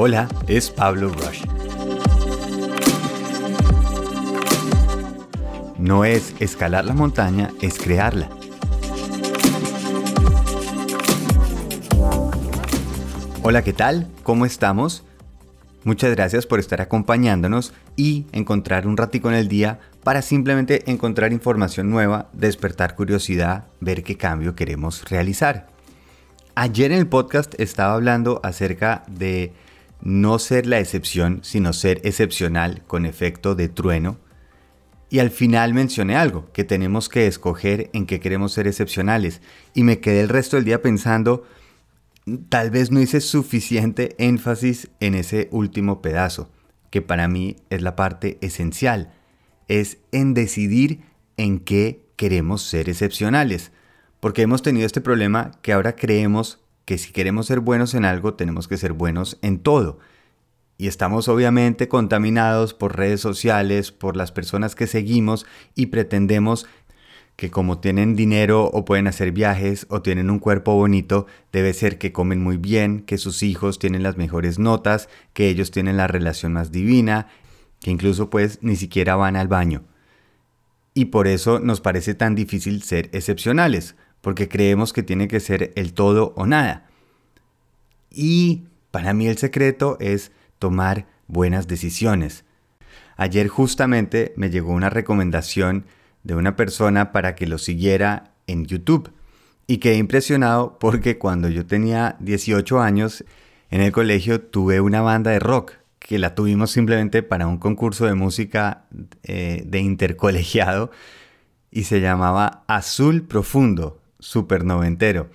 Hola, es Pablo Rush. No es escalar la montaña, es crearla. Hola, ¿qué tal? ¿Cómo estamos? Muchas gracias por estar acompañándonos y encontrar un ratico en el día para simplemente encontrar información nueva, despertar curiosidad, ver qué cambio queremos realizar. Ayer en el podcast estaba hablando acerca de no ser la excepción, sino ser excepcional con efecto de trueno. Y al final mencioné algo, que tenemos que escoger en qué queremos ser excepcionales. Y me quedé el resto del día pensando, tal vez no hice suficiente énfasis en ese último pedazo, que para mí es la parte esencial, es en decidir en qué queremos ser excepcionales, porque hemos tenido este problema que ahora creemos que si queremos ser buenos en algo tenemos que ser buenos en todo. Y estamos obviamente contaminados por redes sociales, por las personas que seguimos y pretendemos que como tienen dinero o pueden hacer viajes o tienen un cuerpo bonito, debe ser que comen muy bien, que sus hijos tienen las mejores notas, que ellos tienen la relación más divina, que incluso pues ni siquiera van al baño. Y por eso nos parece tan difícil ser excepcionales, porque creemos que tiene que ser el todo o nada. Y para mí el secreto es tomar buenas decisiones. Ayer justamente me llegó una recomendación de una persona para que lo siguiera en YouTube. Y quedé impresionado porque cuando yo tenía 18 años en el colegio tuve una banda de rock que la tuvimos simplemente para un concurso de música eh, de intercolegiado y se llamaba Azul Profundo, super noventero.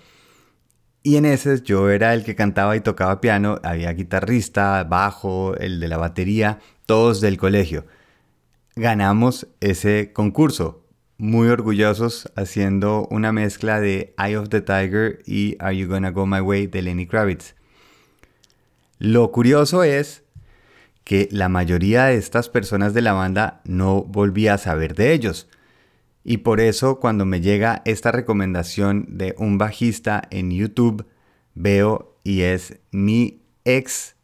Y en ese yo era el que cantaba y tocaba piano, había guitarrista, bajo, el de la batería, todos del colegio. Ganamos ese concurso, muy orgullosos haciendo una mezcla de Eye of the Tiger y Are You Gonna Go My Way de Lenny Kravitz. Lo curioso es que la mayoría de estas personas de la banda no volvía a saber de ellos. Y por eso cuando me llega esta recomendación de un bajista en YouTube, veo y es mi ex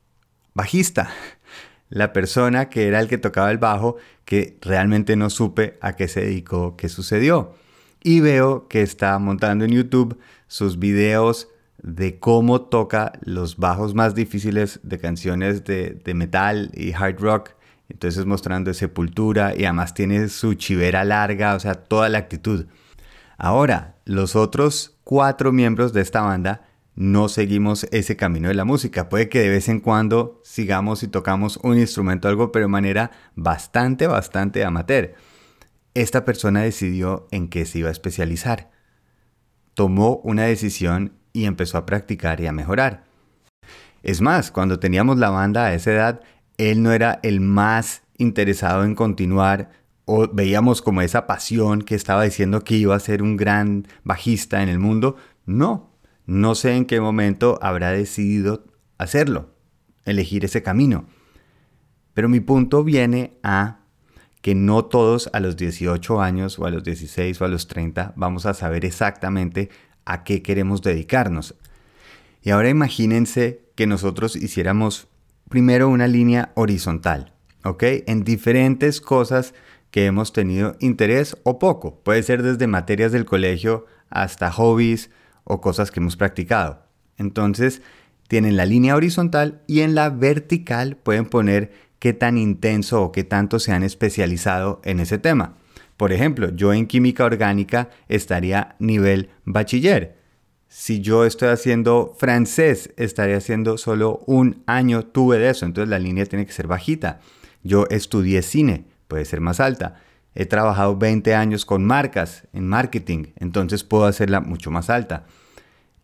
bajista la persona que era el que tocaba el bajo, que realmente no supe a qué se dedicó, qué sucedió. Y veo que está montando en YouTube sus videos de cómo toca los bajos más difíciles de canciones de, metal y hard rock. Entonces mostrando sepultura y además tiene su chivera larga, o sea, toda la actitud. Ahora, los otros cuatro miembros de esta banda no seguimos ese camino de la música. Puede que de vez en cuando sigamos y tocamos un instrumento algo, pero de manera bastante, bastante amateur. Esta persona decidió en qué se iba a especializar. Tomó una decisión y empezó a practicar y a mejorar. Es más, cuando teníamos la banda a esa edad, él no era el más interesado en continuar o veíamos como esa pasión que estaba diciendo que iba a ser un gran bajista en el mundo. No, no sé en qué momento habrá decidido hacerlo, elegir ese camino. Pero mi punto viene a que no todos a los 18 años o a los 16 o a los 30 vamos a saber exactamente a qué queremos dedicarnos. Y ahora imagínense que nosotros hiciéramos primero una línea horizontal, ¿ok? En diferentes cosas que hemos tenido interés o poco. Puede ser desde materias del colegio hasta hobbies, o cosas que hemos practicado. Entonces, tienen la línea horizontal y en la vertical pueden poner qué tan intenso o qué tanto se han especializado en ese tema. Por ejemplo, yo en química orgánica estaría nivel bachiller. Si yo estoy haciendo francés, estaría haciendo solo un año tuve de eso, entonces la línea tiene que ser bajita. Yo estudié cine, puede ser más alta. He trabajado 20 años con marcas en marketing, entonces puedo hacerla mucho más alta.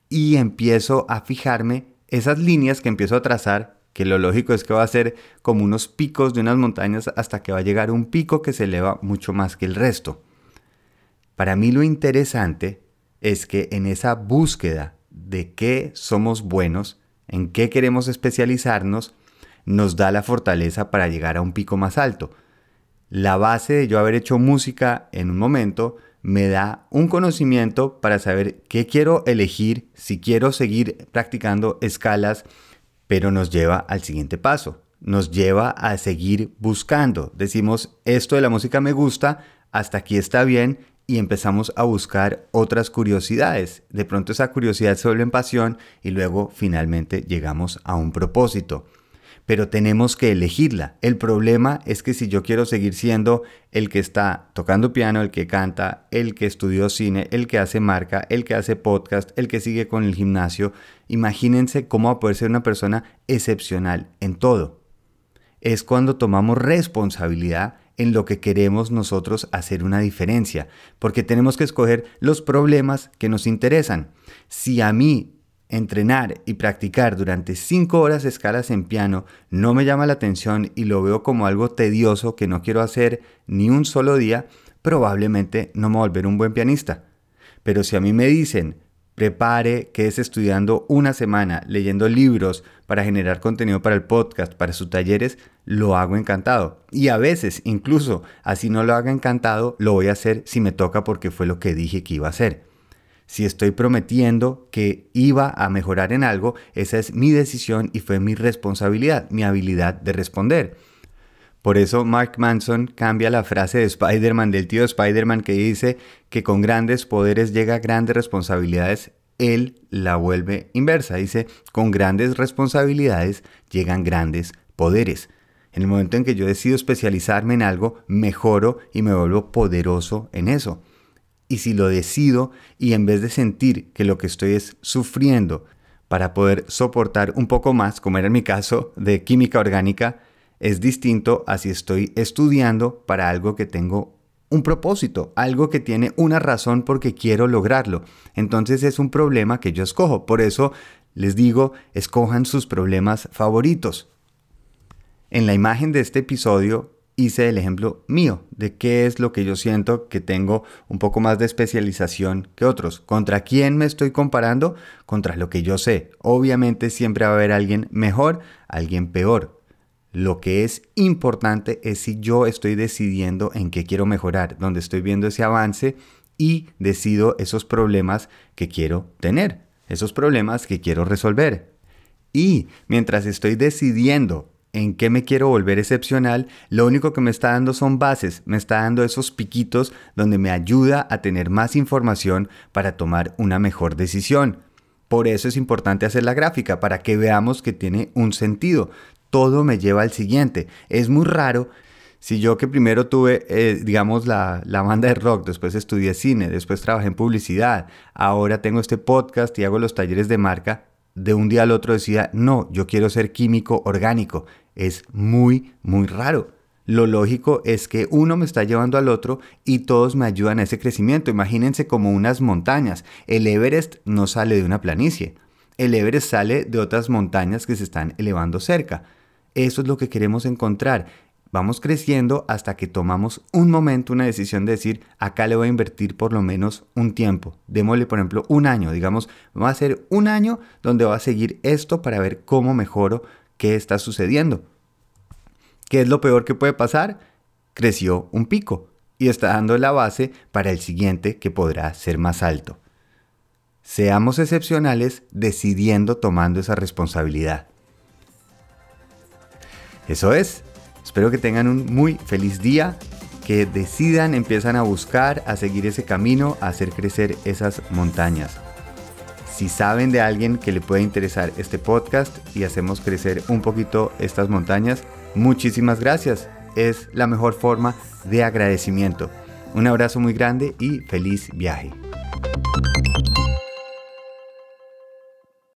Y empiezo a fijarme esas líneas que empiezo a trazar, que lo lógico es que va a ser como unos picos de unas montañas hasta que va a llegar un pico que se eleva mucho más que el resto. Para mí lo interesante es que en esa búsqueda de qué somos buenos, en qué queremos especializarnos, nos da la fortaleza para llegar a un pico más alto la base de yo haber hecho música en un momento me da un conocimiento para saber qué quiero elegir, si quiero seguir practicando escalas pero nos lleva al siguiente paso, nos lleva a seguir buscando. Decimos, esto de la música me gusta, hasta aquí está bien y empezamos a buscar otras curiosidades. De pronto esa curiosidad se vuelve en pasión y luego finalmente llegamos a un propósito. Pero tenemos que elegirla. El problema es que si yo quiero seguir siendo el que está tocando piano, el que canta, el que estudió cine, el que hace marca, el que hace podcast, el que sigue con el gimnasio, imagínense cómo va a poder ser una persona excepcional en todo. Es cuando tomamos responsabilidad en lo que queremos nosotros hacer una diferencia, porque tenemos que escoger los problemas que nos interesan. Si a mí entrenar y practicar durante 5 horas escalas en piano no me llama la atención y lo veo como algo tedioso que no quiero hacer ni un solo día, probablemente no me volveré un buen pianista. Pero si a mí me dicen, prepare que es estudiando una semana, leyendo libros para generar contenido para el podcast, para sus talleres, lo hago encantado. Y a veces, incluso así no lo haga encantado, lo voy a hacer si me toca porque fue lo que dije que iba a hacer. Si estoy prometiendo que iba a mejorar en algo, esa es mi decisión y fue mi responsabilidad, mi habilidad de responder. Por eso Mark Manson cambia la frase de Spider-Man, del tío Spider-Man, que dice que con grandes poderes llega grandes responsabilidades. Él la vuelve inversa. Dice, con grandes responsabilidades llegan grandes poderes. En el momento en que yo decido especializarme en algo, mejoro y me vuelvo poderoso en eso. Y si lo decido y en vez de sentir que lo que estoy es sufriendo para poder soportar un poco más, como era en mi caso de química orgánica, es distinto a si estoy estudiando para algo que tengo un propósito, algo que tiene una razón porque quiero lograrlo. Entonces es un problema que yo escojo. Por eso les digo, escojan sus problemas favoritos. En la imagen de este episodio hice el ejemplo mío de qué es lo que yo siento que tengo un poco más de especialización que otros. ¿Contra quién me estoy comparando? Contra lo que yo sé. Obviamente siempre va a haber alguien mejor, alguien peor. Lo que es importante es si yo estoy decidiendo en qué quiero mejorar, donde estoy viendo ese avance y decido esos problemas que quiero tener, esos problemas que quiero resolver. Y mientras estoy decidiendo en qué me quiero volver excepcional, lo único que me está dando son bases, me está dando esos piquitos donde me ayuda a tener más información para tomar una mejor decisión. Por eso es importante hacer la gráfica, para que veamos que tiene un sentido todo me lleva al siguiente. Es muy raro si yo que primero tuve, eh, digamos, la, la, banda de rock, después estudié cine, después trabajé en publicidad, ahora tengo este podcast y hago los talleres de marca, de un día al otro decía, no, yo quiero ser químico orgánico. Es muy, muy raro. Lo lógico es que uno me está llevando al otro y todos me ayudan a ese crecimiento. Imagínense como unas montañas. El Everest no sale de una planicie. El Everest sale de otras montañas que se están elevando cerca. Eso es lo que queremos encontrar. Vamos creciendo hasta que tomamos un momento, una decisión de decir, acá le voy a invertir por lo menos un tiempo. Démosle, por ejemplo, un año. Digamos, va a ser un año donde va a seguir esto para ver cómo mejoro qué está sucediendo. ¿Qué es lo peor que puede pasar? Creció un pico y está dando la base para el siguiente que podrá ser más alto. Seamos excepcionales decidiendo tomando esa responsabilidad. Eso es. Espero que tengan un muy feliz día, que decidan, empiezan a buscar, a seguir ese camino, a hacer crecer esas montañas. Si saben de alguien que le puede interesar este podcast y hacemos crecer un poquito estas montañas, muchísimas gracias. Es la mejor forma de agradecimiento. Un abrazo muy grande y feliz viaje.